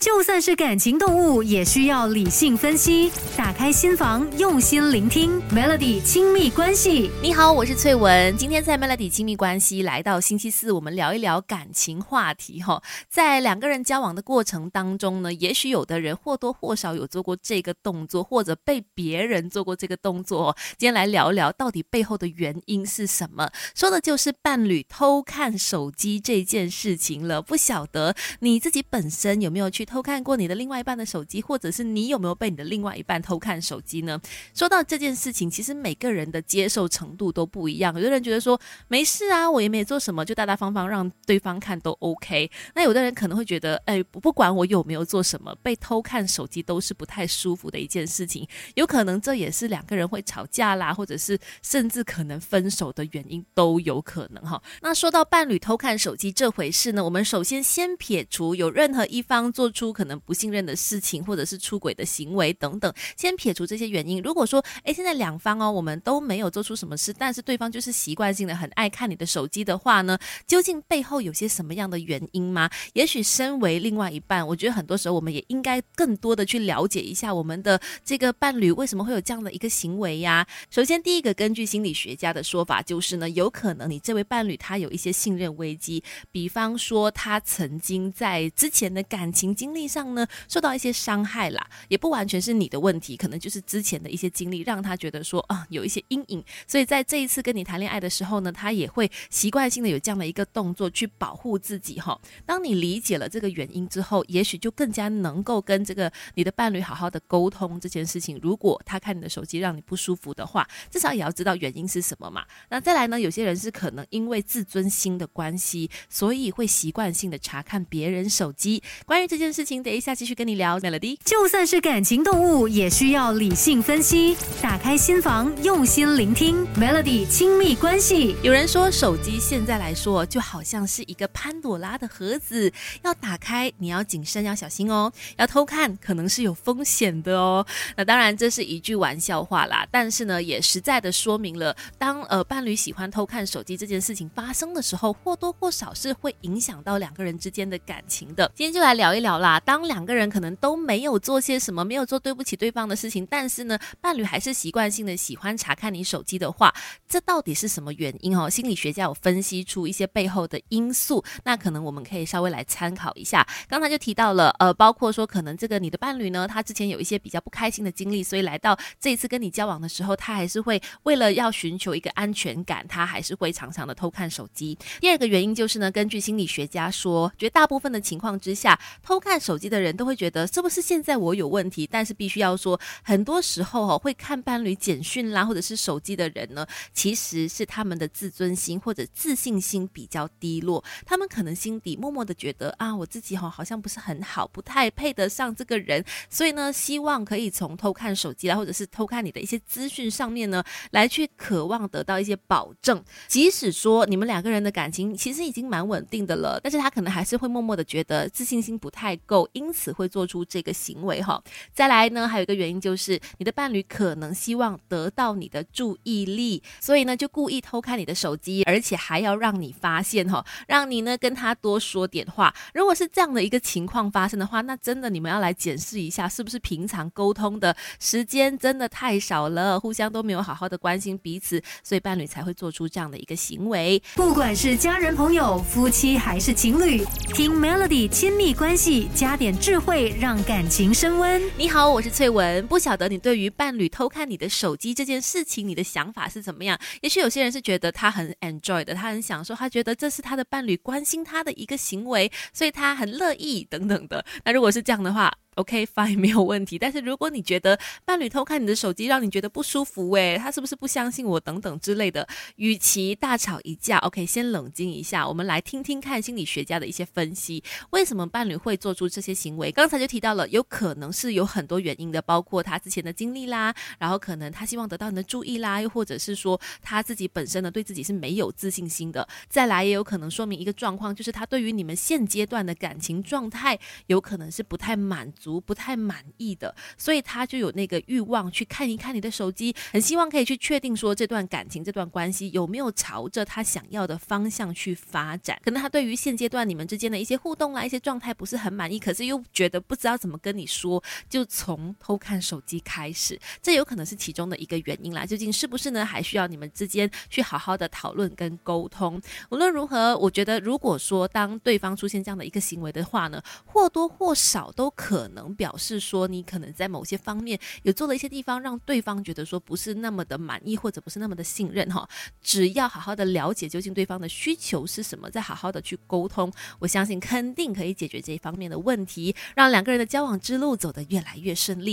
就算是感情动物，也需要理性分析。开心房，用心聆听。Melody 亲密关系，你好，我是翠文。今天在 Melody 亲密关系来到星期四，我们聊一聊感情话题哈。在两个人交往的过程当中呢，也许有的人或多或少有做过这个动作，或者被别人做过这个动作。今天来聊一聊到底背后的原因是什么？说的就是伴侣偷看手机这件事情了。不晓得你自己本身有没有去？偷看过你的另外一半的手机，或者是你有没有被你的另外一半偷看看手机呢？说到这件事情，其实每个人的接受程度都不一样。有的人觉得说没事啊，我也没做什么，就大大方方让对方看都 OK。那有的人可能会觉得，哎，不管我有没有做什么，被偷看手机都是不太舒服的一件事情。有可能这也是两个人会吵架啦，或者是甚至可能分手的原因都有可能哈。那说到伴侣偷看手机这回事呢，我们首先先撇除有任何一方做。出可能不信任的事情，或者是出轨的行为等等，先撇除这些原因。如果说，哎，现在两方哦，我们都没有做出什么事，但是对方就是习惯性的很爱看你的手机的话呢，究竟背后有些什么样的原因吗？也许身为另外一半，我觉得很多时候我们也应该更多的去了解一下我们的这个伴侣为什么会有这样的一个行为呀。首先，第一个根据心理学家的说法，就是呢，有可能你这位伴侣他有一些信任危机，比方说他曾经在之前的感情经。历上呢，受到一些伤害啦，也不完全是你的问题，可能就是之前的一些经历让他觉得说啊，有一些阴影，所以在这一次跟你谈恋爱的时候呢，他也会习惯性的有这样的一个动作去保护自己哈。当你理解了这个原因之后，也许就更加能够跟这个你的伴侣好好的沟通这件事情。如果他看你的手机让你不舒服的话，至少也要知道原因是什么嘛。那再来呢，有些人是可能因为自尊心的关系，所以会习惯性的查看别人手机。关于这件。事情等一下继续跟你聊，Melody。就算是感情动物，也需要理性分析。打开心房，用心聆听，Melody。亲密关系，有人说手机现在来说就好像是一个潘朵拉的盒子，要打开你要谨慎，要小心哦。要偷看可能是有风险的哦。那当然这是一句玩笑话啦，但是呢也实在的说明了，当呃伴侣喜欢偷看手机这件事情发生的时候，或多或少是会影响到两个人之间的感情的。今天就来聊一聊啦。当两个人可能都没有做些什么，没有做对不起对方的事情，但是呢，伴侣还是习惯性的喜欢查看你手机的话，这到底是什么原因哦？心理学家有分析出一些背后的因素，那可能我们可以稍微来参考一下。刚才就提到了，呃，包括说可能这个你的伴侣呢，他之前有一些比较不开心的经历，所以来到这一次跟你交往的时候，他还是会为了要寻求一个安全感，他还是会常常的偷看手机。第二个原因就是呢，根据心理学家说，绝大部分的情况之下，偷看。手机的人都会觉得是不是现在我有问题？但是必须要说，很多时候哈会看伴侣简讯啦，或者是手机的人呢，其实是他们的自尊心或者自信心比较低落。他们可能心底默默的觉得啊，我自己哈好像不是很好，不太配得上这个人，所以呢，希望可以从偷看手机啦，或者是偷看你的一些资讯上面呢，来去渴望得到一些保证。即使说你们两个人的感情其实已经蛮稳定的了，但是他可能还是会默默的觉得自信心不太。够，因此会做出这个行为哈。再来呢，还有一个原因就是你的伴侣可能希望得到你的注意力，所以呢就故意偷看你的手机，而且还要让你发现哈，让你呢跟他多说点话。如果是这样的一个情况发生的话，那真的你们要来检视一下，是不是平常沟通的时间真的太少了，互相都没有好好的关心彼此，所以伴侣才会做出这样的一个行为。不管是家人、朋友、夫妻还是情侣，听 Melody 亲密关系。加点智慧，让感情升温。你好，我是翠文。不晓得你对于伴侣偷看你的手机这件事情，你的想法是怎么样？也许有些人是觉得他很 enjoy 的，他很享受，他觉得这是他的伴侣关心他的一个行为，所以他很乐意等等的。那如果是这样的话，OK，fine，没有问题。但是如果你觉得伴侣偷看你的手机让你觉得不舒服，诶，他是不是不相信我等等之类的？与其大吵一架，OK，先冷静一下，我们来听听看心理学家的一些分析，为什么伴侣会做出这些行为？刚才就提到了，有可能是有很多原因的，包括他之前的经历啦，然后可能他希望得到你的注意啦，又或者是说他自己本身呢对自己是没有自信心的。再来也有可能说明一个状况，就是他对于你们现阶段的感情状态有可能是不太满。足、不太满意的，所以他就有那个欲望去看一看你的手机，很希望可以去确定说这段感情、这段关系有没有朝着他想要的方向去发展。可能他对于现阶段你们之间的一些互动啦、一些状态不是很满意，可是又觉得不知道怎么跟你说，就从偷看手机开始，这有可能是其中的一个原因啦。究竟是不是呢？还需要你们之间去好好的讨论跟沟通。无论如何，我觉得如果说当对方出现这样的一个行为的话呢，或多或少都可能表示说你可能在某些方面有做了一些地方，让对方觉得说不是那么的满意，或者不是那么的信任哈。只要好好的了解究竟对方的需求是什么，再好好的去沟通，我相信肯定可以解决这一方面的问题，让两个人的交往之路走得越来越顺利。